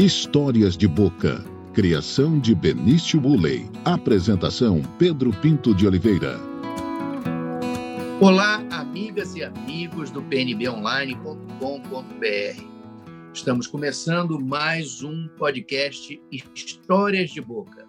Histórias de Boca. Criação de Benício Bulley. Apresentação Pedro Pinto de Oliveira. Olá, amigas e amigos do pnbonline.com.br. Estamos começando mais um podcast Histórias de Boca.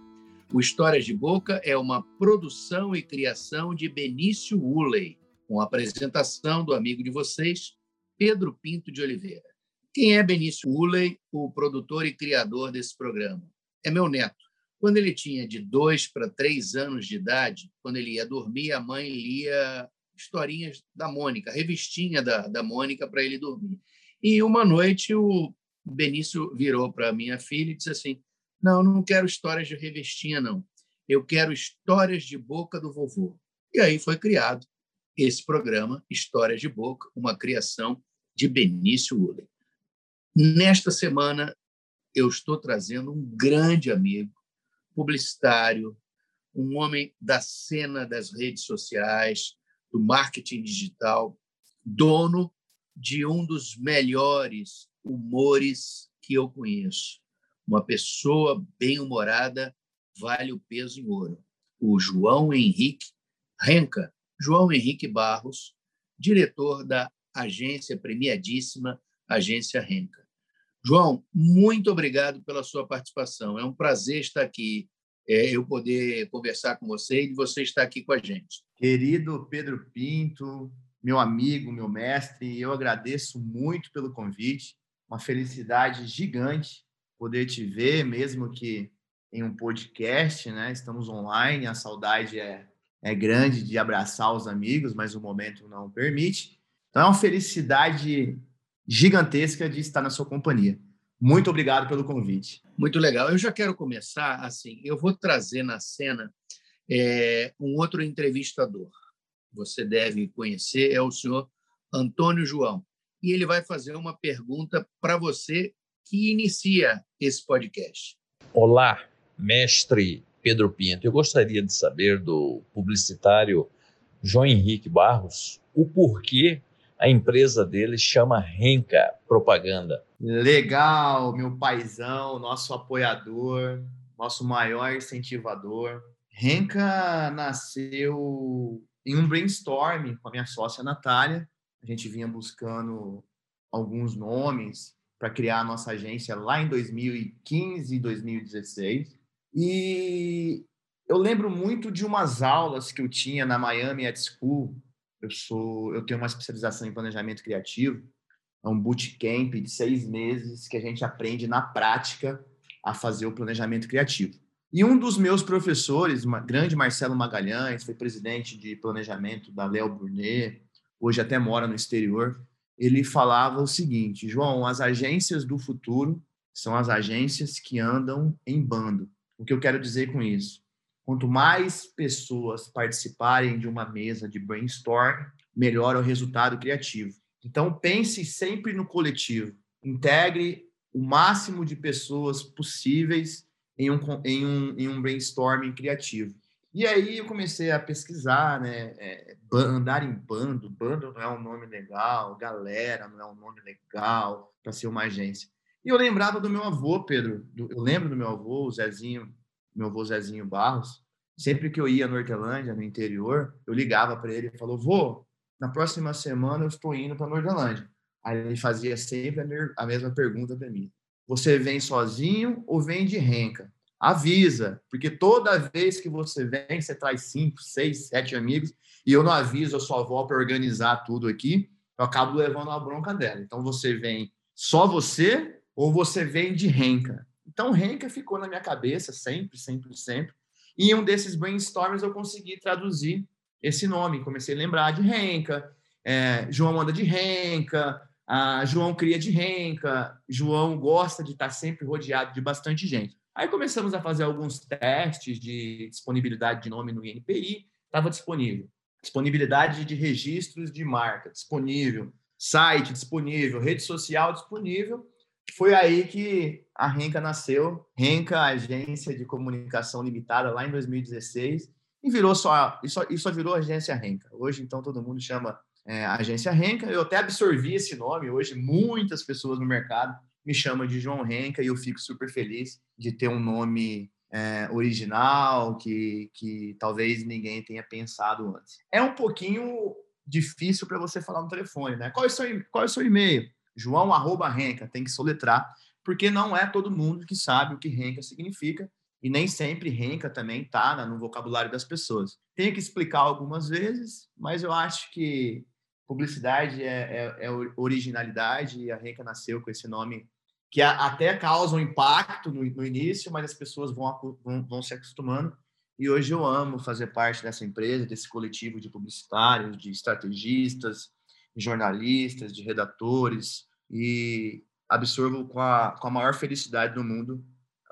O Histórias de Boca é uma produção e criação de Benício Woolley, com a apresentação do amigo de vocês, Pedro Pinto de Oliveira. Quem é Benício Uley, o produtor e criador desse programa? É meu neto. Quando ele tinha de dois para três anos de idade, quando ele ia dormir, a mãe lia historinhas da Mônica, revistinha da, da Mônica para ele dormir. E uma noite o Benício virou para minha filha e disse assim: Não, não quero histórias de revistinha, não. Eu quero histórias de boca do vovô. E aí foi criado esse programa, Histórias de Boca, uma criação de Benício Uley. Nesta semana, eu estou trazendo um grande amigo, publicitário, um homem da cena das redes sociais, do marketing digital, dono de um dos melhores humores que eu conheço. Uma pessoa bem-humorada vale o peso em ouro. O João Henrique Renca, João Henrique Barros, diretor da agência premiadíssima Agência Renca. João, muito obrigado pela sua participação. É um prazer estar aqui, é, eu poder conversar com você e você estar aqui com a gente. Querido Pedro Pinto, meu amigo, meu mestre, eu agradeço muito pelo convite. Uma felicidade gigante poder te ver, mesmo que em um podcast, né? Estamos online, a saudade é, é grande de abraçar os amigos, mas o momento não permite. Então é uma felicidade gigantesca de estar na sua companhia. Muito obrigado pelo convite. Muito legal. Eu já quero começar assim. Eu vou trazer na cena é, um outro entrevistador. Você deve conhecer, é o senhor Antônio João. E ele vai fazer uma pergunta para você que inicia esse podcast. Olá, mestre Pedro Pinto. Eu gostaria de saber do publicitário João Henrique Barros o porquê a empresa dele chama Renca Propaganda. Legal, meu paizão, nosso apoiador, nosso maior incentivador. Renca nasceu em um brainstorm com a minha sócia Natália. A gente vinha buscando alguns nomes para criar a nossa agência lá em 2015 e 2016. E eu lembro muito de umas aulas que eu tinha na Miami Ed School, eu sou, eu tenho uma especialização em planejamento criativo. É um bootcamp de seis meses que a gente aprende na prática a fazer o planejamento criativo. E um dos meus professores, grande Marcelo Magalhães, foi presidente de planejamento da Léo Burnet, hoje até mora no exterior. Ele falava o seguinte: João, as agências do futuro são as agências que andam em bando. O que eu quero dizer com isso? Quanto mais pessoas participarem de uma mesa de brainstorm, melhor é o resultado criativo. Então, pense sempre no coletivo. Integre o máximo de pessoas possíveis em um, em um, em um brainstorming criativo. E aí eu comecei a pesquisar, né? É, andar em bando. Bando não é um nome legal, galera não é um nome legal para ser uma agência. E eu lembrava do meu avô, Pedro. eu lembro do meu avô, o Zezinho, meu avô Zezinho Barros, sempre que eu ia no Hortelândia, no interior, eu ligava para ele e falou: "Vô, na próxima semana eu estou indo para Nortelândia". Aí ele fazia sempre a mesma pergunta para mim: "Você vem sozinho ou vem de renca?" Avisa, porque toda vez que você vem, você traz cinco, seis, sete amigos, e eu não aviso a sua avó para organizar tudo aqui, eu acabo levando a bronca dela. Então você vem só você ou você vem de renca? Então, Renca ficou na minha cabeça sempre, sempre, sempre. E em um desses brainstorms eu consegui traduzir esse nome. Comecei a lembrar de Renca, é, João anda de Renca, João cria de Renca, João gosta de estar sempre rodeado de bastante gente. Aí começamos a fazer alguns testes de disponibilidade de nome no INPI, estava disponível. Disponibilidade de registros de marca, disponível. Site disponível, rede social disponível. Foi aí que a Renca nasceu, Renca Agência de Comunicação Limitada, lá em 2016, e virou só, e só, e só virou Agência Renca. Hoje, então, todo mundo chama é, Agência Renca. Eu até absorvi esse nome, hoje muitas pessoas no mercado me chama de João Renca e eu fico super feliz de ter um nome é, original que, que talvez ninguém tenha pensado antes. É um pouquinho difícil para você falar no telefone, né? Qual é o seu, qual é o seu e-mail? João arroba Renca, tem que soletrar, porque não é todo mundo que sabe o que Renca significa e nem sempre renca também está no vocabulário das pessoas. Tenho que explicar algumas vezes, mas eu acho que publicidade é, é, é originalidade e a renca nasceu com esse nome que até causa um impacto no, no início, mas as pessoas vão, vão, vão se acostumando. E hoje eu amo fazer parte dessa empresa, desse coletivo de publicitários, de estrategistas, de jornalistas, de redatores, e absorvo com a, com a maior felicidade do mundo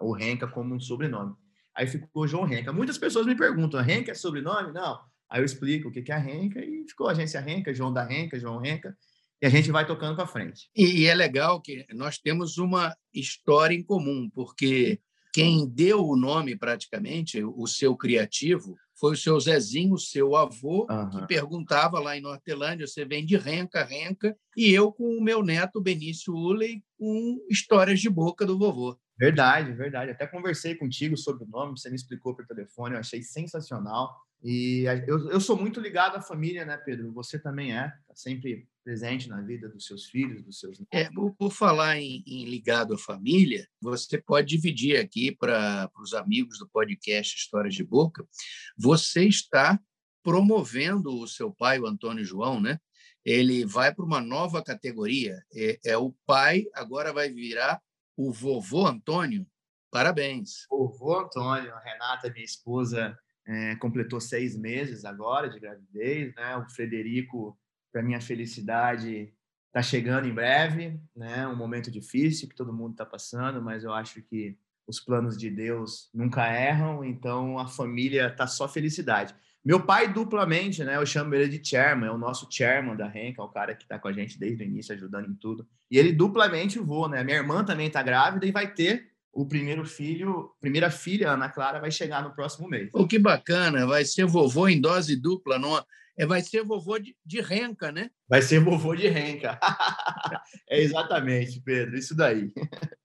o Renca como um sobrenome. Aí ficou João Renca. Muitas pessoas me perguntam, Renca é sobrenome? Não. Aí eu explico o que é a Renca e ficou a agência Renca, João da Renca, João Renca, e a gente vai tocando para frente. E, e é legal que nós temos uma história em comum, porque quem deu o nome praticamente, o seu criativo, foi o seu Zezinho, seu avô, uhum. que perguntava lá em Nortelândia, você vem de renca, renca, e eu com o meu neto Benício Uley com histórias de boca do vovô. Verdade, verdade. Até conversei contigo sobre o nome, você me explicou por telefone, eu achei sensacional. E eu, eu sou muito ligado à família, né, Pedro? Você também é, tá sempre presente na vida dos seus filhos, dos seus É, por, por falar em, em, ligado à família, você pode dividir aqui para os amigos do podcast Histórias de Boca. Você está promovendo o seu pai, o Antônio João, né? Ele vai para uma nova categoria. É, é o pai, agora vai virar o vovô Antônio, parabéns. Vovô Antônio, a Renata, minha esposa, é, completou seis meses agora de gravidez, né? O Frederico, para minha felicidade, está chegando em breve, né? Um momento difícil que todo mundo está passando, mas eu acho que os planos de Deus nunca erram, então a família está só felicidade. Meu pai, duplamente, né? Eu chamo ele de chairman, é o nosso chairman da Renca, é o cara que está com a gente desde o início, ajudando em tudo. E ele duplamente voa, né? Minha irmã também está grávida e vai ter o primeiro filho, primeira filha, Ana Clara, vai chegar no próximo mês. Oh, que bacana, vai ser vovô em dose dupla, não? É, vai ser vovô de, de renca, né? Vai ser vovô de renca. é exatamente, Pedro, isso daí.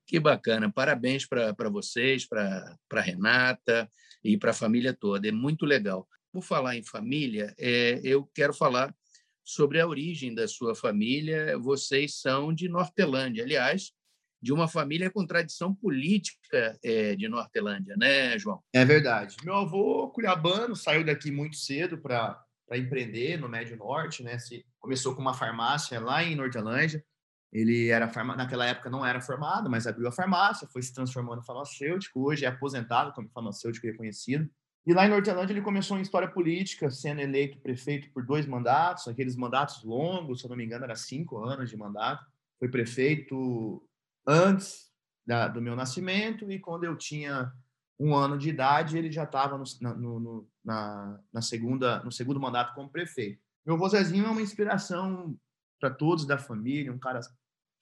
Que bacana, parabéns para vocês, para Renata e para a família toda, é muito legal. Por falar em família, é, eu quero falar sobre a origem da sua família. Vocês são de Nortelândia, aliás, de uma família com tradição política é, de Nortelândia, né, João? É verdade. Meu avô cuiabano saiu daqui muito cedo para empreender no Médio Norte, né? Se, começou com uma farmácia lá em Nortelândia. Ele era naquela época não era formado, mas abriu a farmácia, foi se transformando em farmacêutico. Hoje é aposentado como farmacêutico reconhecido. E lá em Nortelândia ele começou em história política, sendo eleito prefeito por dois mandatos, aqueles mandatos longos, se eu não me engano, era cinco anos de mandato. Foi prefeito antes da, do meu nascimento e quando eu tinha um ano de idade ele já estava no, no, na, na, segunda, no segundo mandato como prefeito. Meu avô Zezinho é uma inspiração para todos da família, um cara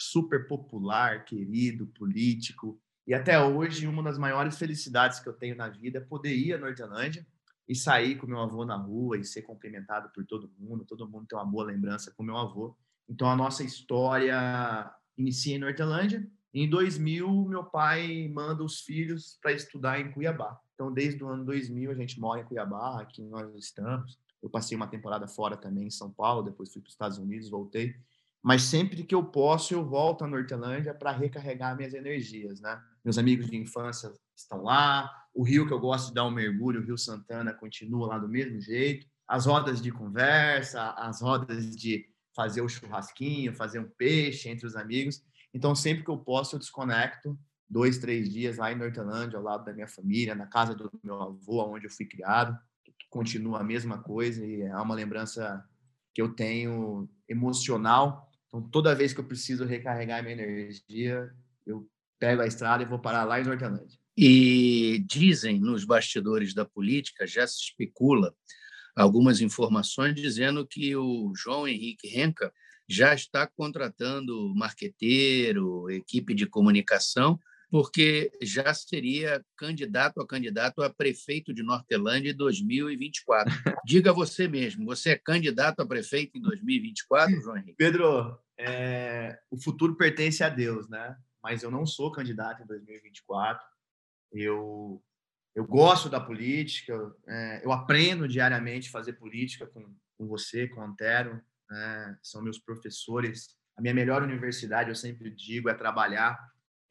super popular, querido, político, e até hoje, uma das maiores felicidades que eu tenho na vida é poder ir à Nortelândia e sair com meu avô na rua e ser cumprimentado por todo mundo. Todo mundo tem uma boa lembrança com meu avô. Então, a nossa história inicia em Nortelândia. Em 2000, meu pai manda os filhos para estudar em Cuiabá. Então, desde o ano 2000, a gente mora em Cuiabá, aqui nós estamos. Eu passei uma temporada fora também em São Paulo, depois fui para os Estados Unidos, voltei. Mas sempre que eu posso, eu volto à Nortelândia para recarregar minhas energias, né? meus amigos de infância estão lá, o rio que eu gosto de dar um mergulho, o Rio Santana, continua lá do mesmo jeito, as rodas de conversa, as rodas de fazer o churrasquinho, fazer um peixe entre os amigos. Então, sempre que eu posso, eu desconecto dois, três dias lá em Nortelândia, ao lado da minha família, na casa do meu avô, onde eu fui criado. Continua a mesma coisa e é uma lembrança que eu tenho emocional. Então, toda vez que eu preciso recarregar minha energia, eu pego a estrada e vou parar lá em Nortelândia. E dizem nos bastidores da política, já se especula algumas informações dizendo que o João Henrique Renca já está contratando marqueteiro, equipe de comunicação, porque já seria candidato a candidato a prefeito de Nortelândia em 2024. Diga você mesmo, você é candidato a prefeito em 2024, João Henrique? Pedro, é, o futuro pertence a Deus, né? mas eu não sou candidato em 2024. Eu eu gosto da política, é, eu aprendo diariamente a fazer política com, com você, com o Antero, né? são meus professores. A minha melhor universidade, eu sempre digo, é trabalhar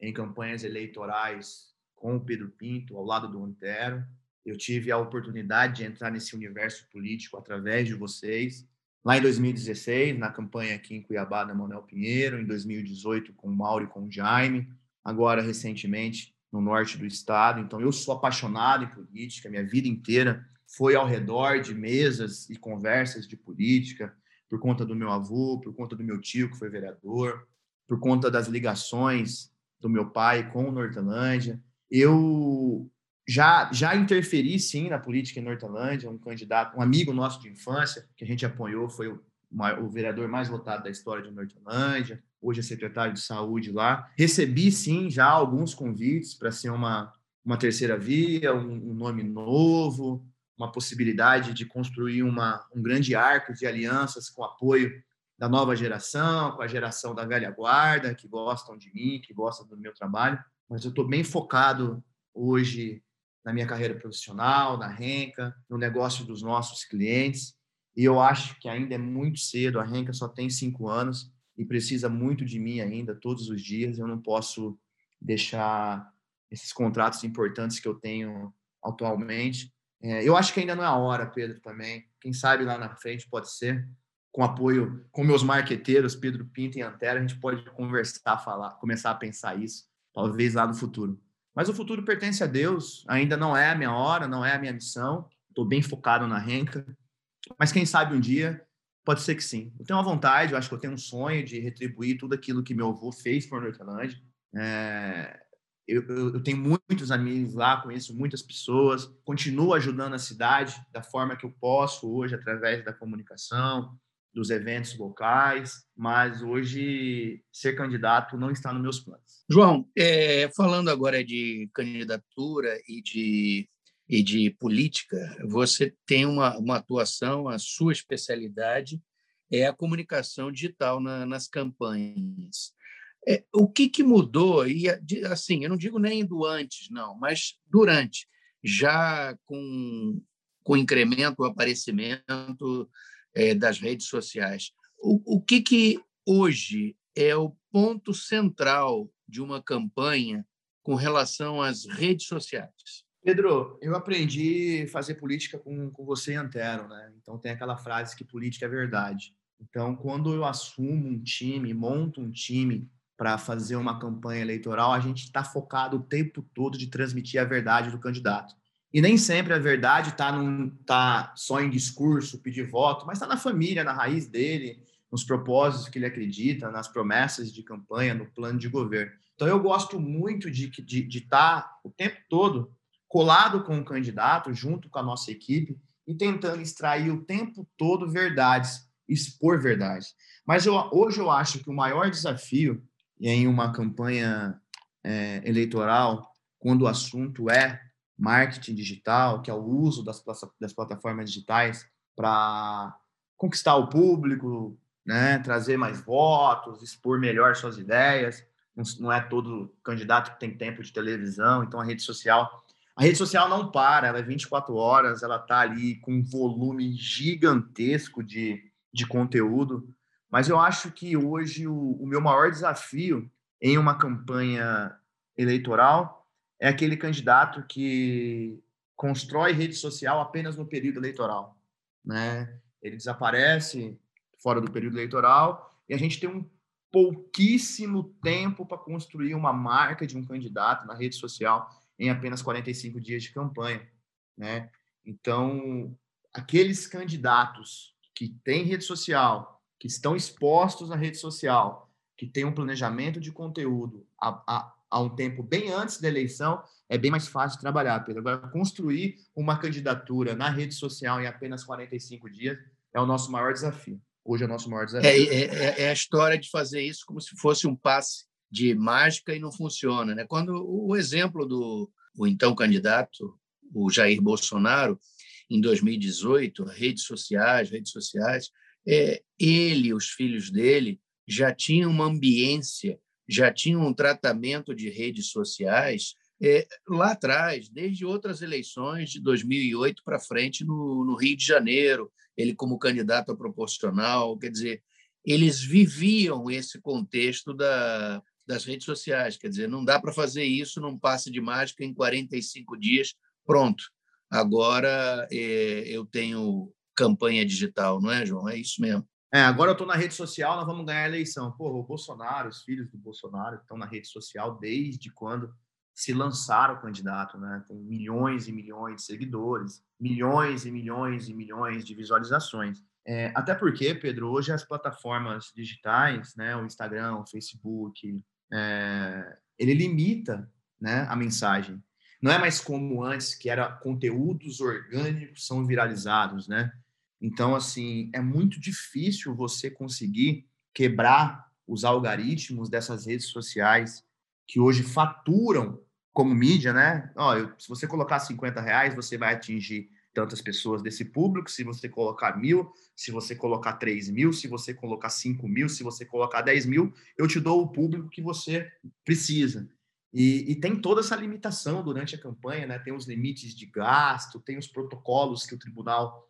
em campanhas eleitorais com o Pedro Pinto, ao lado do Antero. Eu tive a oportunidade de entrar nesse universo político através de vocês. Lá em 2016, na campanha aqui em Cuiabá da Manuel Pinheiro, em 2018 com o Mauro e com o Jaime, agora recentemente no norte do estado. Então eu sou apaixonado em política, minha vida inteira foi ao redor de mesas e conversas de política, por conta do meu avô, por conta do meu tio que foi vereador, por conta das ligações do meu pai com o Nortelândia. Eu já já interferi sim na política em Nortelândia, um candidato, um amigo nosso de infância que a gente apoiou foi o, o vereador mais votado da história de Nortelândia, hoje é secretário de saúde lá. Recebi sim já alguns convites para ser uma uma terceira via, um, um, nome novo, uma possibilidade de construir uma, um grande arco de alianças com apoio da nova geração, com a geração da velha guarda, que gostam de mim, que gostam do meu trabalho. Mas eu estou bem focado hoje na minha carreira profissional, na Renca, no negócio dos nossos clientes. E eu acho que ainda é muito cedo, a Renca só tem cinco anos e precisa muito de mim ainda, todos os dias. Eu não posso deixar esses contratos importantes que eu tenho atualmente. É, eu acho que ainda não é a hora, Pedro, também. Quem sabe lá na frente pode ser. Com apoio com meus marqueteiros, Pedro Pinto e Antera, a gente pode conversar, falar, começar a pensar isso, talvez lá no futuro. Mas o futuro pertence a Deus, ainda não é a minha hora, não é a minha missão. Estou bem focado na renca. Mas quem sabe um dia, pode ser que sim. Eu tenho uma vontade, eu acho que eu tenho um sonho de retribuir tudo aquilo que meu avô fez por Nortelândia. É, eu, eu, eu, tenho muitos amigos lá, conheço muitas pessoas, continuo ajudando a cidade da forma que eu posso hoje, através da comunicação, dos eventos locais, mas hoje ser candidato não está nos meus planos. João, é, falando agora de candidatura e de, e de política, você tem uma, uma atuação, a sua especialidade é a comunicação digital na, nas campanhas. É, o que, que mudou? E assim, eu não digo nem do antes, não, mas durante, já com, com o incremento, o aparecimento é, das redes sociais. O, o que, que hoje é o ponto central de uma campanha com relação às redes sociais? Pedro, eu aprendi a fazer política com, com você e Antero, né? Então tem aquela frase que política é verdade. Então, quando eu assumo um time, monto um time para fazer uma campanha eleitoral, a gente está focado o tempo todo de transmitir a verdade do candidato. E nem sempre a verdade está tá só em discurso, pedir voto, mas está na família, na raiz dele, nos propósitos que ele acredita, nas promessas de campanha, no plano de governo. Então, eu gosto muito de estar de, de tá o tempo todo colado com o candidato, junto com a nossa equipe, e tentando extrair o tempo todo verdades, expor verdades. Mas eu, hoje eu acho que o maior desafio em uma campanha é, eleitoral, quando o assunto é marketing digital, que é o uso das, das plataformas digitais para conquistar o público, né, trazer mais votos, expor melhor suas ideias. Não é todo candidato que tem tempo de televisão, então a rede social. A rede social não para, ela é 24 horas, ela está ali com um volume gigantesco de, de conteúdo. Mas eu acho que hoje o, o meu maior desafio em uma campanha eleitoral é aquele candidato que constrói rede social apenas no período eleitoral, né? Ele desaparece fora do período eleitoral e a gente tem um pouquíssimo tempo para construir uma marca de um candidato na rede social em apenas 45 dias de campanha, né? Então, aqueles candidatos que têm rede social, que estão expostos na rede social, que têm um planejamento de conteúdo a, a, há um tempo bem antes da eleição, é bem mais fácil trabalhar, Pedro. Agora, construir uma candidatura na rede social em apenas 45 dias é o nosso maior desafio. Hoje é o nosso maior desafio. É, é, é, é a história de fazer isso como se fosse um passe de mágica e não funciona. Né? Quando o exemplo do o então candidato, o Jair Bolsonaro, em 2018, redes sociais, redes sociais, é, ele os filhos dele já tinham uma ambiência já tinham um tratamento de redes sociais é, lá atrás, desde outras eleições de 2008 para frente no, no, Rio de Janeiro, ele como candidato a proporcional, quer dizer, eles viviam esse contexto da, das redes sociais, quer dizer, não dá para fazer isso num passe de mágica em 45 dias, pronto. Agora é, eu tenho campanha digital, não é, João? É isso mesmo. É, agora eu estou na rede social, nós vamos ganhar a eleição. Porra, o Bolsonaro, os filhos do Bolsonaro estão na rede social desde quando se lançaram o candidato, né? Tem milhões e milhões de seguidores, milhões e milhões e milhões de visualizações. É, até porque, Pedro, hoje as plataformas digitais, né, o Instagram, o Facebook, é, ele limita né, a mensagem. Não é mais como antes, que era conteúdos orgânicos são viralizados, né? Então, assim, é muito difícil você conseguir quebrar os algoritmos dessas redes sociais que hoje faturam como mídia, né? Ó, eu, se você colocar 50 reais, você vai atingir tantas pessoas desse público. Se você colocar mil, se você colocar 3 mil, se você colocar 5 mil, se você colocar 10 mil, eu te dou o público que você precisa. E, e, tem toda essa limitação durante a campanha, né? Tem os limites de gasto, tem os protocolos que o Tribunal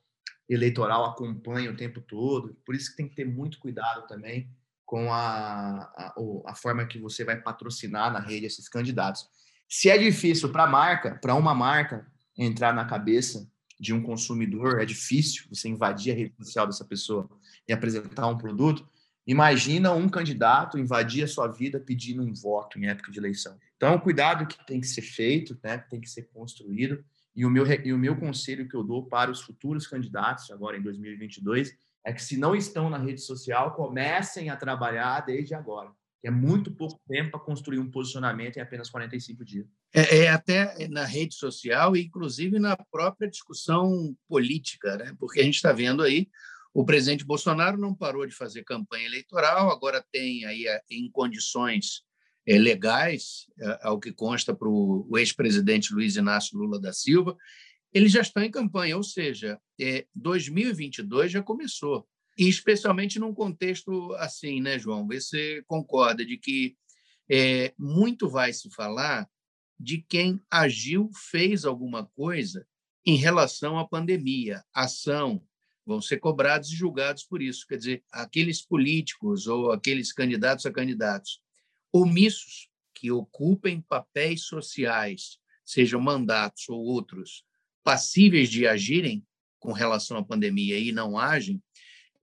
Eleitoral acompanha o tempo todo. Por isso que tem que ter muito cuidado também com a, a, a forma que você vai patrocinar na rede esses candidatos. Se é difícil para marca, para uma marca entrar na cabeça de um consumidor, é difícil você invadir a rede social dessa pessoa e apresentar um produto. Imagina um candidato invadir a sua vida pedindo um voto em época de eleição. Então, cuidado que tem que ser feito, né? tem que ser construído. E o, meu, e o meu conselho que eu dou para os futuros candidatos, agora em 2022, é que se não estão na rede social, comecem a trabalhar desde agora. É muito pouco tempo para construir um posicionamento em apenas 45 dias. É, é, até na rede social e, inclusive, na própria discussão política, né? porque a gente está vendo aí o presidente Bolsonaro não parou de fazer campanha eleitoral, agora tem aí eh, em condições é, legais, é, ao que consta para o ex-presidente Luiz Inácio Lula da Silva, eles já estão em campanha, ou seja, é, 2022 já começou. E especialmente num contexto assim, né, João? Você concorda de que é, muito vai se falar de quem agiu, fez alguma coisa em relação à pandemia, ação, vão ser cobrados e julgados por isso. Quer dizer, aqueles políticos ou aqueles candidatos a candidatos omissos que ocupem papéis sociais, sejam mandatos ou outros, passíveis de agirem com relação à pandemia e não agem,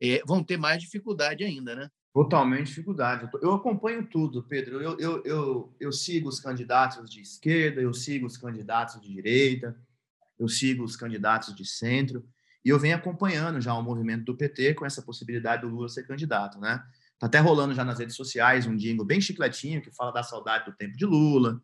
é, vão ter mais dificuldade ainda, né? Totalmente dificuldade. Eu acompanho tudo, Pedro. Eu, eu, eu, eu sigo os candidatos de esquerda, eu sigo os candidatos de direita, eu sigo os candidatos de centro, e eu venho acompanhando já o movimento do PT com essa possibilidade do Lula ser candidato, né? Tá até rolando já nas redes sociais um jingle bem chicletinho que fala da saudade do tempo de Lula.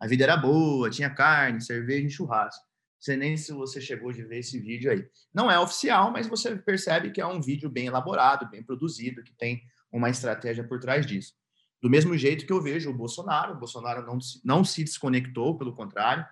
A vida era boa, tinha carne, cerveja e churrasco sei nem se você chegou de ver esse vídeo aí. Não é oficial, mas você percebe que é um vídeo bem elaborado, bem produzido, que tem uma estratégia por trás disso. Do mesmo jeito que eu vejo o Bolsonaro, o Bolsonaro não, não se desconectou, pelo contrário,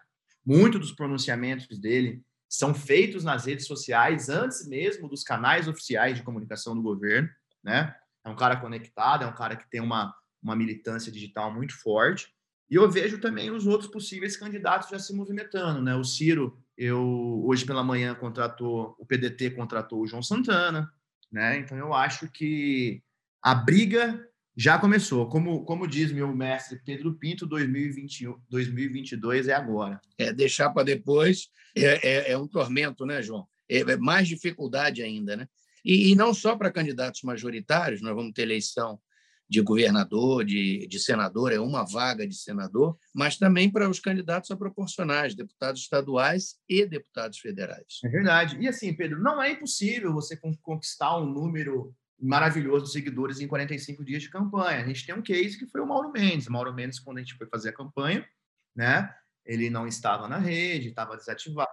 muitos dos pronunciamentos dele são feitos nas redes sociais antes mesmo dos canais oficiais de comunicação do governo, né? É um cara conectado, é um cara que tem uma, uma militância digital muito forte. E eu vejo também os outros possíveis candidatos já se movimentando, né? O Ciro eu hoje pela manhã contratou o PDT contratou o João Santana, né? Então eu acho que a briga já começou. Como, como diz meu mestre Pedro Pinto, 2021, 2022 é agora. É deixar para depois é, é, é, um tormento, né, João? É, é mais dificuldade ainda, né? E, e não só para candidatos majoritários, nós vamos ter eleição de governador, de, de senador, é uma vaga de senador, mas também para os candidatos a proporcionais, deputados estaduais e deputados federais. É verdade. E assim, Pedro, não é impossível você conquistar um número maravilhoso de seguidores em 45 dias de campanha. A gente tem um case que foi o Mauro Mendes. O Mauro Mendes, quando a gente foi fazer a campanha, né, ele não estava na rede, estava desativado.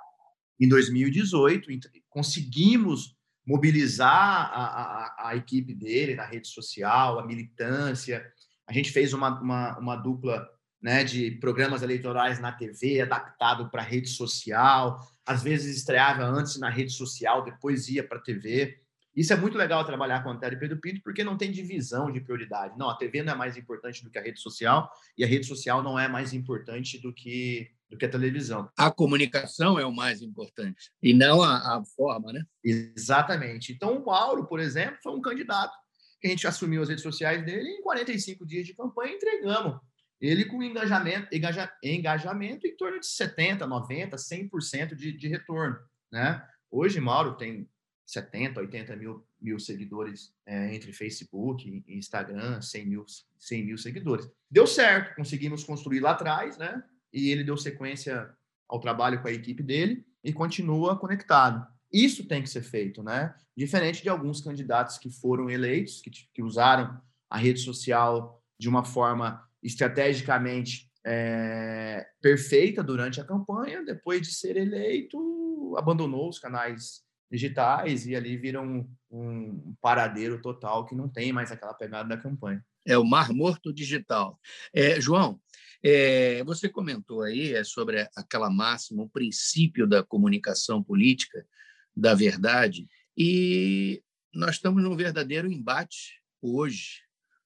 Em 2018, conseguimos mobilizar a, a, a, equipe dele na rede social, a militância. A gente fez uma, uma, uma dupla né, de programas eleitorais na TV, adaptado para rede social. Às vezes estreava antes na rede social, depois ia para a TV. Isso é muito legal trabalhar com a Antero e Pedro Pinto, porque não tem divisão de prioridade. Não, a TV não é mais importante do que a rede social, e a rede social não é mais importante do que, do que a televisão. A comunicação é o mais importante, e não a, a forma, né? Exatamente. Então, o Mauro, por exemplo, foi um candidato que a gente assumiu as redes sociais dele em 45 dias de campanha entregamos. Ele com engajamento, engaja, engajamento em torno de 70%, 90%, 100% de, de retorno. Né? Hoje, Mauro tem 70, 80 mil, mil seguidores é, entre Facebook e Instagram, 100 mil, 100 mil seguidores. Deu certo, conseguimos construir lá atrás, né? E ele deu sequência ao trabalho com a equipe dele e continua conectado. Isso tem que ser feito, né? Diferente de alguns candidatos que foram eleitos, que, que usaram a rede social de uma forma estrategicamente é, perfeita durante a campanha, depois de ser eleito, abandonou os canais digitais e ali viram um, um paradeiro total que não tem mais aquela pegada da campanha. É o mar morto digital. É, João, é, você comentou aí é, sobre aquela máxima, o princípio da comunicação política, da verdade. E nós estamos num verdadeiro embate hoje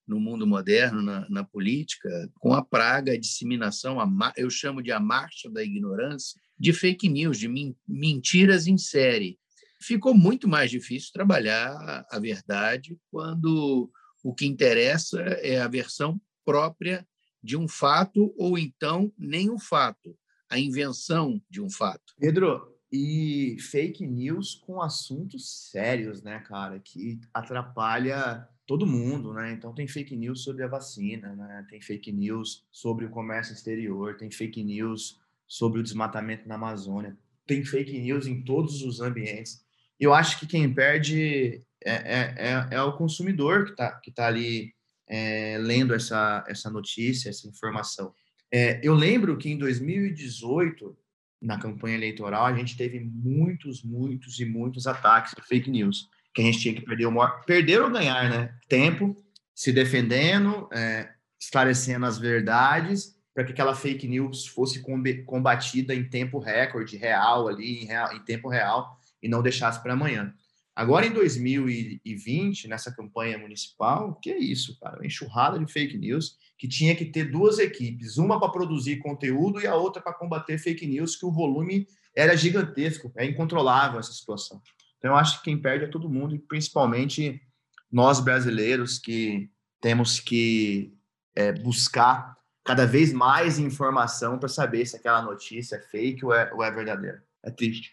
no mundo moderno, na, na política, com a praga, a disseminação, a, eu chamo de a marcha da ignorância, de fake news, de mentiras em série. Ficou muito mais difícil trabalhar a verdade quando o que interessa é a versão própria de um fato ou então nem um fato, a invenção de um fato. Pedro, e fake news com assuntos sérios, né, cara, que atrapalha todo mundo, né? Então tem fake news sobre a vacina, né? Tem fake news sobre o comércio exterior, tem fake news sobre o desmatamento na Amazônia, tem fake news em todos os ambientes. Eu acho que quem perde é, é, é, é o consumidor que está que tá ali é, lendo essa, essa notícia, essa informação. É, eu lembro que em 2018 na campanha eleitoral, a gente teve muitos, muitos e muitos ataques de fake news, que a gente tinha que perder o maior, perder ou ganhar, né? Tempo, se defendendo, é, esclarecendo as verdades, para que aquela fake news fosse combatida em tempo recorde, real ali, em, real, em tempo real, e não deixasse para amanhã. Agora, em 2020, nessa campanha municipal, que é isso, cara? Uma enxurrada de fake news que tinha que ter duas equipes, uma para produzir conteúdo e a outra para combater fake news, que o volume era gigantesco, é incontrolável essa situação. Então, eu acho que quem perde é todo mundo, e principalmente nós brasileiros que temos que é, buscar cada vez mais informação para saber se aquela notícia é fake ou é, ou é verdadeira. É triste.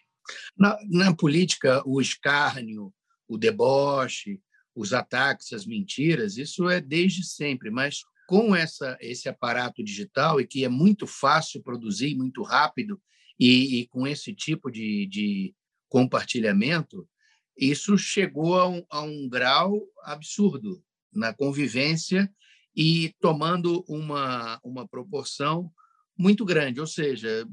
Na, na política, o escárnio, o deboche, os ataques, as mentiras, isso é desde sempre, mas com essa, esse aparato digital e que é muito fácil produzir, muito rápido, e, e com esse tipo de, de, compartilhamento, isso chegou a um, a um grau absurdo na convivência e tomando uma, uma proporção muito grande, ou seja,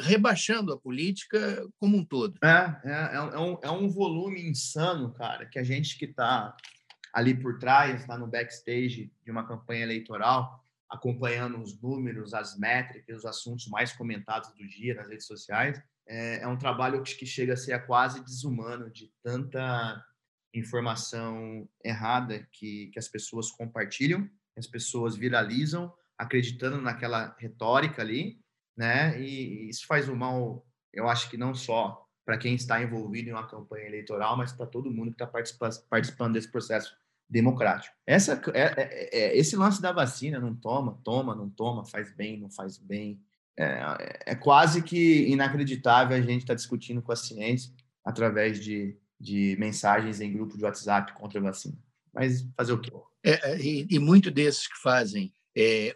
rebaixando a política como um todo. É, é, é, um, é um volume insano, cara, que a gente que está ali por trás, está no backstage de uma campanha eleitoral, acompanhando os números, as métricas, os assuntos mais comentados do dia nas redes sociais. É, é um trabalho que chega a ser quase desumano de tanta informação errada que, que as pessoas compartilham, as pessoas viralizam, acreditando naquela retórica ali, né? E isso faz um mal, eu acho que não só para quem está envolvido em uma campanha eleitoral, mas para todo mundo que está participando desse processo democrático. Essa, é, é, é, esse lance da vacina, não toma, toma, não toma, faz bem, não faz bem, é, é quase que inacreditável a gente estar tá discutindo com a ciência através de, de mensagens em grupo de WhatsApp contra a vacina. Mas fazer o quê? É, é, e, e muitos desses que fazem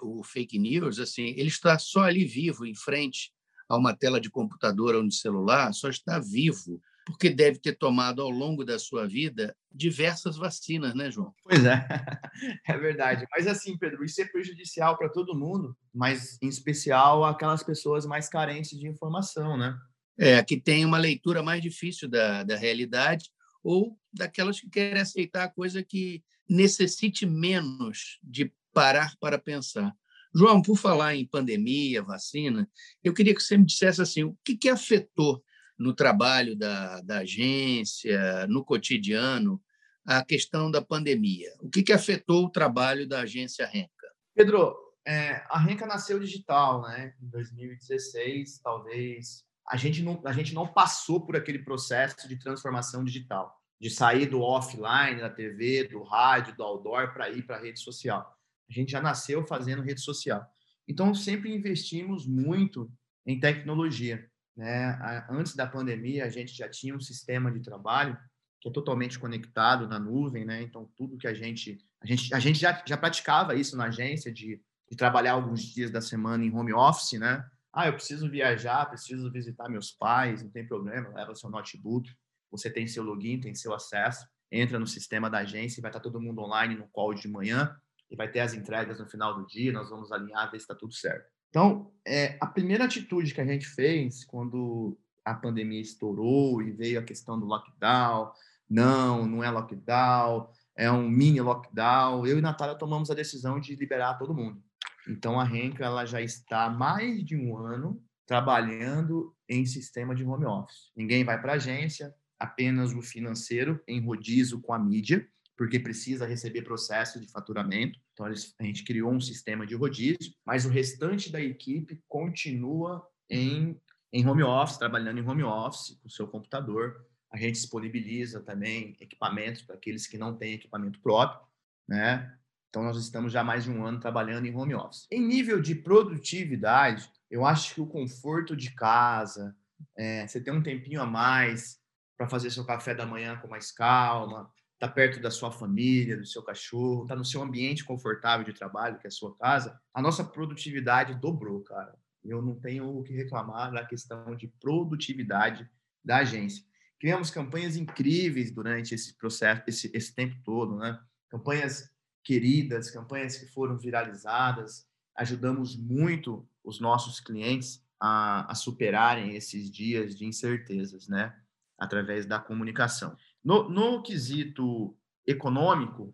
o fake news, assim, ele está só ali vivo, em frente a uma tela de computador ou de celular, só está vivo porque deve ter tomado ao longo da sua vida diversas vacinas, né, João? Pois é, é verdade. Mas assim, Pedro, isso é prejudicial para todo mundo, mas em especial aquelas pessoas mais carentes de informação, né? É, que tem uma leitura mais difícil da, da realidade ou daquelas que querem aceitar a coisa que necessite menos de parar para pensar. João, por falar em pandemia, vacina, eu queria que você me dissesse assim, o que, que afetou no trabalho da, da agência, no cotidiano, a questão da pandemia. O que, que afetou o trabalho da agência Renca? Pedro, é, a Renca nasceu digital, né? Em 2016, talvez a gente não a gente não passou por aquele processo de transformação digital, de sair do offline, da TV, do rádio, do outdoor para ir para a rede social. A gente já nasceu fazendo rede social. Então sempre investimos muito em tecnologia, né? Antes da pandemia, a gente já tinha um sistema de trabalho que é totalmente conectado na nuvem, né? Então tudo que a gente a gente a gente já, já praticava isso na agência de de trabalhar alguns dias da semana em home office, né? Ah, eu preciso viajar, preciso visitar meus pais, não tem problema, leva seu notebook, você tem seu login, tem seu acesso, entra no sistema da agência, vai estar todo mundo online no call de manhã e vai ter as entregas no final do dia, nós vamos alinhar, ver se está tudo certo. Então, é, a primeira atitude que a gente fez quando a pandemia estourou e veio a questão do lockdown, não, não é lockdown, é um mini lockdown, eu e Natália tomamos a decisão de liberar todo mundo. Então, a Renca ela já está há mais de um ano trabalhando em sistema de home office. Ninguém vai para agência, apenas o financeiro em rodízio com a mídia, porque precisa receber processo de faturamento. Então, a gente criou um sistema de rodízio, mas o restante da equipe continua em, em home office, trabalhando em home office, com o seu computador. A gente disponibiliza também equipamentos para aqueles que não têm equipamento próprio, né? Então, nós estamos já mais de um ano trabalhando em home office. Em nível de produtividade, eu acho que o conforto de casa, é, você ter um tempinho a mais para fazer seu café da manhã com mais calma, tá perto da sua família, do seu cachorro, tá no seu ambiente confortável de trabalho, que é a sua casa, a nossa produtividade dobrou, cara. Eu não tenho o que reclamar da questão de produtividade da agência. Criamos campanhas incríveis durante esse processo, esse, esse tempo todo, né? Campanhas queridas, campanhas que foram viralizadas. Ajudamos muito os nossos clientes a, a superarem esses dias de incertezas, né? Através da comunicação. No, no quesito econômico,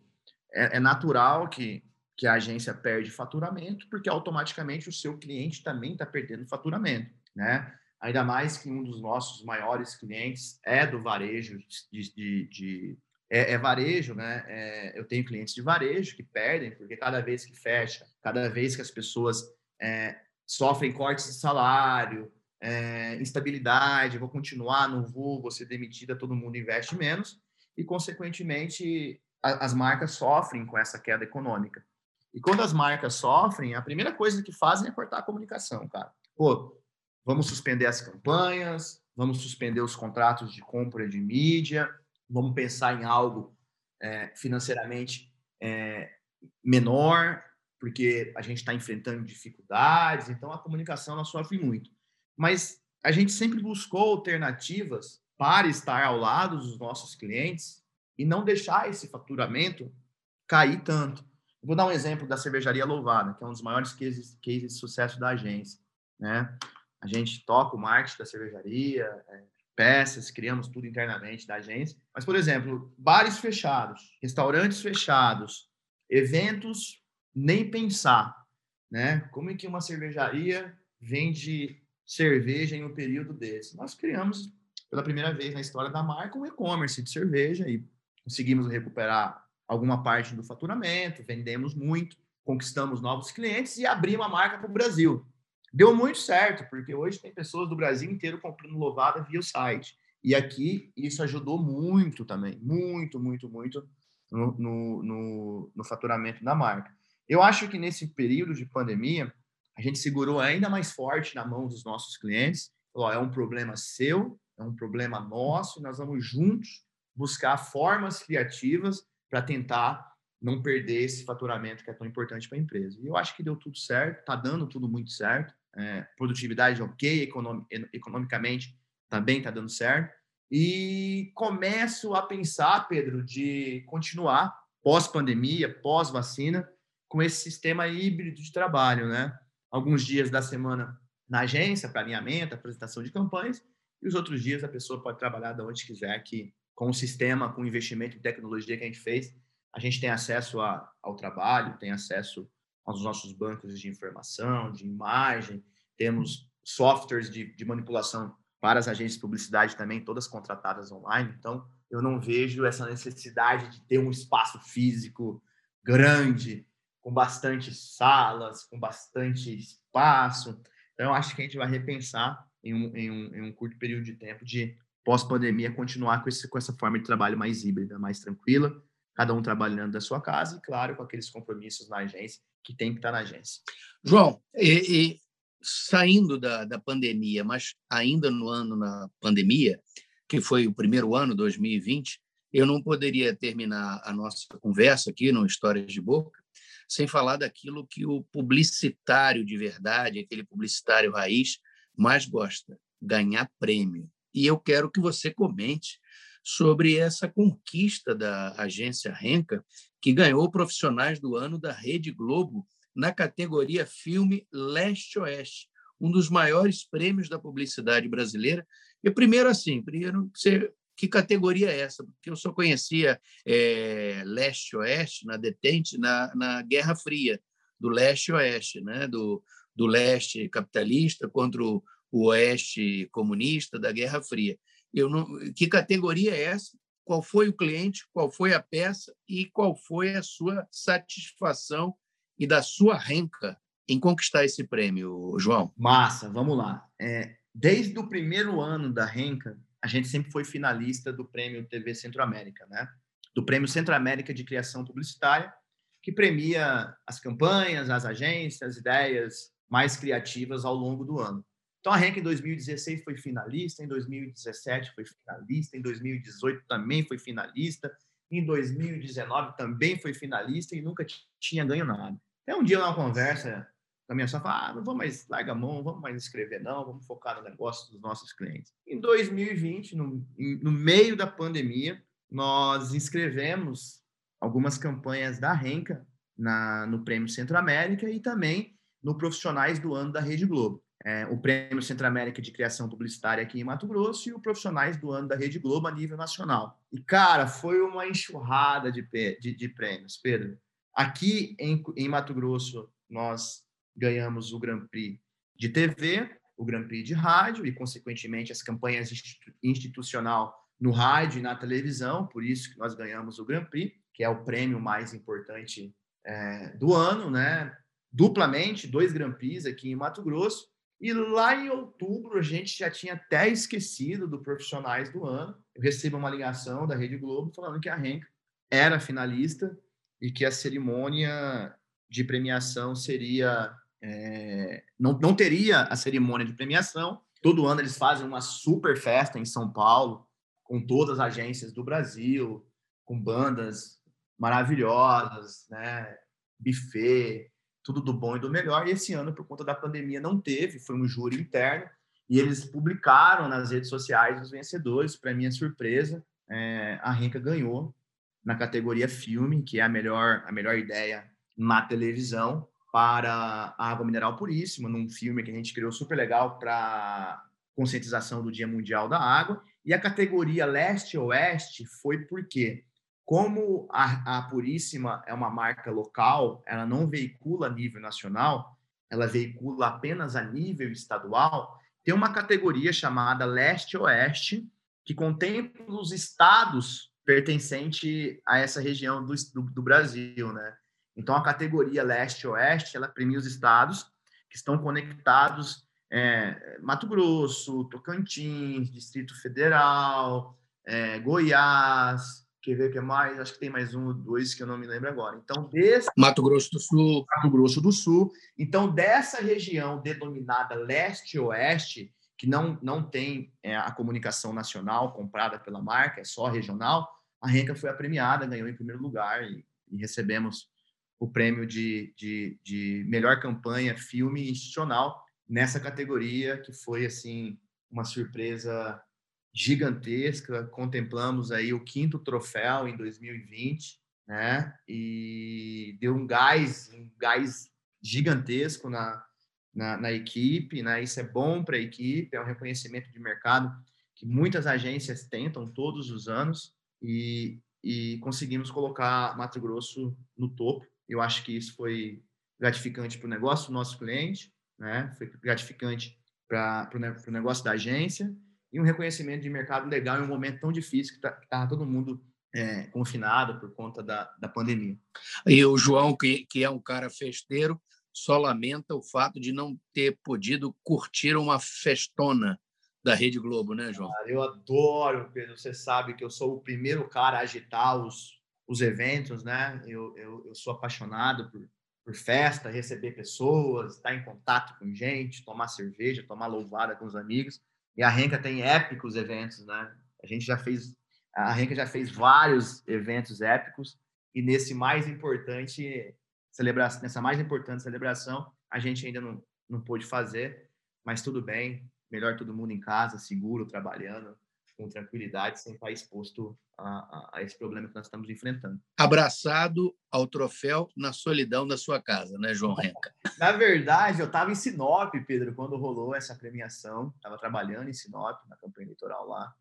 é, é natural que, que a agência perde faturamento, porque automaticamente o seu cliente também está perdendo faturamento, né? Ainda mais que um dos nossos maiores clientes é do varejo de, de, de é, é varejo, né? É, eu tenho clientes de varejo que perdem, porque cada vez que fecha, cada vez que as pessoas é, sofrem cortes de salário, é, instabilidade, vou continuar, não vou, vou ser demitida, todo mundo investe menos, e, consequentemente, a, as marcas sofrem com essa queda econômica. E quando as marcas sofrem, a primeira coisa que fazem é cortar a comunicação, cara. Pô, vamos suspender as campanhas, vamos suspender os contratos de compra de mídia, vamos pensar em algo é, financeiramente é, menor, porque a gente está enfrentando dificuldades, então a comunicação ela sofre muito. Mas a gente sempre buscou alternativas para estar ao lado dos nossos clientes e não deixar esse faturamento cair tanto. vou dar um exemplo da cervejaria Louvada, que é um dos maiores cases, cases de sucesso da agência. Né? A gente toca o marketing da cervejaria, é, peças, criamos tudo internamente da agência. Mas, por exemplo, bares fechados, restaurantes fechados, eventos, nem pensar. Né? Como é que uma cervejaria vende cerveja em um período desse? Nós criamos, pela primeira vez na história da marca, um e-commerce de cerveja e conseguimos recuperar alguma parte do faturamento, vendemos muito, conquistamos novos clientes e abrimos a marca para o Brasil. Deu muito certo, porque hoje tem pessoas do Brasil inteiro comprando Louvada via o site. E aqui isso ajudou muito também, muito, muito, muito no, no, no, no faturamento da marca. Eu acho que nesse período de pandemia, a gente segurou ainda mais forte na mão dos nossos clientes. Falou, é um problema seu, é um problema nosso, nós vamos juntos buscar formas criativas para tentar não perder esse faturamento que é tão importante para a empresa. E eu acho que deu tudo certo, está dando tudo muito certo é, produtividade ok, econom, economicamente também está dando certo. E começo a pensar, Pedro, de continuar pós-pandemia, pós-vacina, com esse sistema híbrido de trabalho, né? Alguns dias da semana na agência, para alinhamento, apresentação de campanhas, e os outros dias a pessoa pode trabalhar de onde quiser, que com o sistema, com o investimento em tecnologia que a gente fez, a gente tem acesso a, ao trabalho, tem acesso aos nossos bancos de informação, de imagem, temos softwares de, de manipulação para as agências de publicidade também, todas contratadas online. Então, eu não vejo essa necessidade de ter um espaço físico grande, com bastante salas, com bastante espaço. Então, acho que a gente vai repensar em um, em um, em um curto período de tempo de pós-pandemia continuar com, esse, com essa forma de trabalho mais híbrida, mais tranquila, cada um trabalhando da sua casa e, claro, com aqueles compromissos na agência que tem que estar na agência. João, e, e saindo da, da pandemia, mas ainda no ano na pandemia, que foi o primeiro ano, 2020, eu não poderia terminar a nossa conversa aqui no Histórias de Boca sem falar daquilo que o publicitário de verdade, aquele publicitário raiz, mais gosta: ganhar prêmio. E eu quero que você comente sobre essa conquista da agência Renca, que ganhou profissionais do ano da Rede Globo na categoria Filme Leste-Oeste, um dos maiores prêmios da publicidade brasileira. E primeiro, assim, primeiro, você, que categoria é essa? Porque eu só conhecia é, Leste-Oeste, na Detente, na, na Guerra Fria, do Leste-Oeste, né? do, do leste capitalista contra o, o oeste comunista da Guerra Fria. Eu não, que categoria é essa? Qual foi o cliente? Qual foi a peça? E qual foi a sua satisfação e da sua renca em conquistar esse prêmio, João? Massa, vamos lá. É, desde o primeiro ano da renca, a gente sempre foi finalista do prêmio TV Centro-América, né? Do prêmio Centro-América de Criação Publicitária, que premia as campanhas, as agências, as ideias mais criativas ao longo do ano. Então, a RENC em 2016 foi finalista, em 2017 foi finalista, em 2018 também foi finalista, em 2019 também foi finalista e nunca tinha ganho nada. Até um dia, numa conversa a minha sogra, ah, não vamos mais, larga a mão, vamos mais escrever não, vamos focar no negócio dos nossos clientes. Em 2020, no, no meio da pandemia, nós inscrevemos algumas campanhas da Renca na, no Prêmio Centro-América e também no Profissionais do Ano da Rede Globo é, o Prêmio Centro-América de Criação Publicitária aqui em Mato Grosso e o Profissionais do Ano da Rede Globo a nível nacional. E, cara, foi uma enxurrada de, de, de prêmios, Pedro. Aqui em, em Mato Grosso, nós ganhamos o Grand Prix de TV, o Grand Prix de rádio e, consequentemente, as campanhas institucional no rádio e na televisão, por isso que nós ganhamos o Grand Prix, que é o prêmio mais importante é, do ano, né? Duplamente, dois Grand Prix aqui em Mato Grosso. E lá em outubro, a gente já tinha até esquecido do Profissionais do Ano. Eu recebo uma ligação da Rede Globo falando que a Renca era finalista e que a cerimônia de premiação seria. É, não, não teria a cerimônia de premiação. Todo ano eles fazem uma super festa em São Paulo, com todas as agências do Brasil, com bandas maravilhosas, né? buffet, tudo do bom e do melhor. E esse ano, por conta da pandemia, não teve, foi um júri interno. E eles publicaram nas redes sociais os vencedores. Para minha surpresa, é, a Renca ganhou na categoria filme, que é a melhor, a melhor ideia na televisão, para a Água Mineral Puríssima, num filme que a gente criou super legal para conscientização do Dia Mundial da Água. E a categoria Leste-Oeste foi porque como a, a Puríssima é uma marca local, ela não veicula a nível nacional, ela veicula apenas a nível estadual, tem uma categoria chamada Leste-Oeste, que contempla os estados pertencentes a essa região do, do, do Brasil, né? Então, a categoria Leste-Oeste, ela premia os estados que estão conectados é, Mato Grosso, Tocantins, Distrito Federal, é, Goiás, Quer ver o que mais? Acho que tem mais um ou dois que eu não me lembro agora. Então, desse... Mato Grosso do Sul. Mato Grosso do Sul. Então, dessa região denominada leste-oeste, que não, não tem é, a comunicação nacional comprada pela marca, é só regional, a Renca foi a premiada, ganhou em primeiro lugar e, e recebemos o prêmio de, de, de melhor campanha filme institucional nessa categoria, que foi, assim, uma surpresa gigantesca. Contemplamos aí o quinto troféu em 2020, né? E deu um gás, um gás gigantesco na, na, na equipe, né? Isso é bom para a equipe, é um reconhecimento de mercado que muitas agências tentam todos os anos e, e conseguimos colocar Mato Grosso no topo. Eu acho que isso foi gratificante para o negócio do nosso cliente, né? Foi gratificante para o negócio da agência e um reconhecimento de mercado legal em um momento tão difícil que tá, estava todo mundo é, confinado por conta da, da pandemia. E o João, que, que é um cara festeiro, só lamenta o fato de não ter podido curtir uma festona da Rede Globo, né, João? Cara, eu adoro, Pedro. Você sabe que eu sou o primeiro cara a agitar os, os eventos, né? Eu, eu, eu sou apaixonado por, por festa, receber pessoas, estar em contato com gente, tomar cerveja, tomar louvada com os amigos. E a Renca tem épicos eventos, né? A gente já fez, a Renca já fez vários eventos épicos e nesse mais importante celebração, nessa mais importante celebração, a gente ainda não, não pôde fazer, mas tudo bem, melhor todo mundo em casa, seguro, trabalhando, com tranquilidade, sem estar exposto a, a, esse problema que nós estamos enfrentando. Abraçado ao troféu na solidão da sua casa, né, João Renca? na verdade, eu estava em Sinop, Pedro, quando rolou essa premiação. Estava trabalhando em Sinop, na campanha eleitoral lá.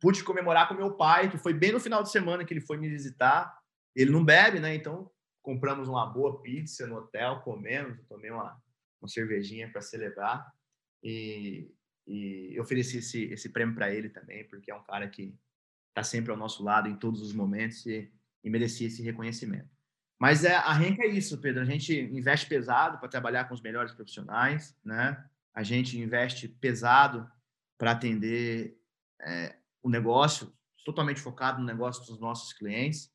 Pude comemorar com meu pai, que foi bem no final de semana que ele foi me visitar. Ele não bebe, né? Então, compramos uma boa pizza no hotel, comemos, tomei uma, uma cervejinha para celebrar. E, e eu ofereci esse, esse prêmio para ele também, porque é um cara que está sempre ao nosso lado em todos os momentos e, e merecia esse reconhecimento. Mas é, a Renca é isso, Pedro. A gente investe pesado para trabalhar com os melhores profissionais, né? A gente investe pesado para atender é, o negócio, totalmente focado no negócio dos nossos clientes.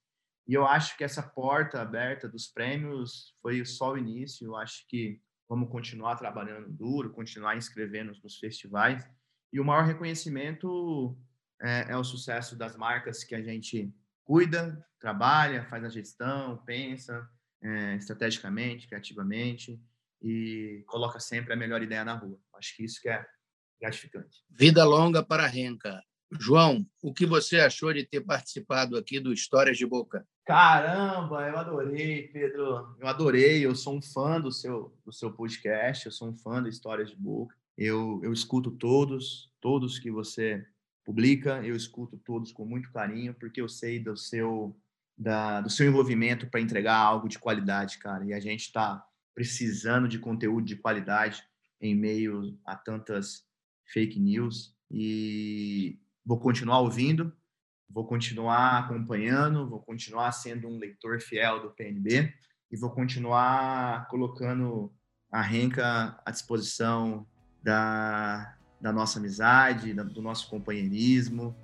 E eu acho que essa porta aberta dos prêmios foi só o início. Eu acho que vamos continuar trabalhando duro, continuar inscrevendo nos festivais. E o maior reconhecimento é, é, o sucesso das marcas que a gente cuida, trabalha, faz a gestão, pensa é, estrategicamente, criativamente e coloca sempre a melhor ideia na rua. Acho que isso que é gratificante. Vida longa para a Renca. João, o que você achou de ter participado aqui do Histórias de Boca? Caramba, eu adorei, Pedro. Eu adorei. Eu sou um fã do seu, do seu podcast. Eu sou um fã do Histórias de Boca. Eu, eu escuto todos, todos que você publica. Eu escuto todos com muito carinho, porque eu sei do seu, da, do seu envolvimento para entregar algo de qualidade, cara. E a gente está precisando de conteúdo de qualidade em meio a tantas fake news. E vou continuar ouvindo, vou continuar acompanhando, vou continuar sendo um leitor fiel do PNB e vou continuar colocando a Renca à disposição da, da nossa amizade, do nosso companheirismo,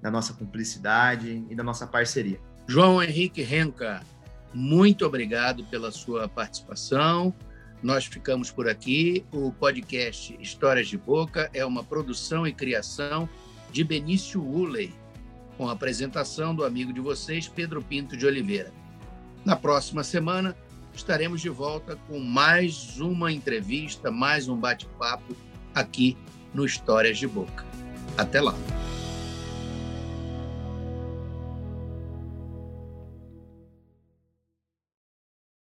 da nossa cumplicidade e da nossa parceria. João Henrique Renca, muito obrigado pela sua participação. Nós ficamos por aqui. O podcast Histórias de Boca é uma produção e criação de Benício Uley, com a apresentação do amigo de vocês, Pedro Pinto de Oliveira. Na próxima semana, estaremos de volta com mais uma entrevista, mais um bate-papo aqui no Histórias de Boca. Até lá!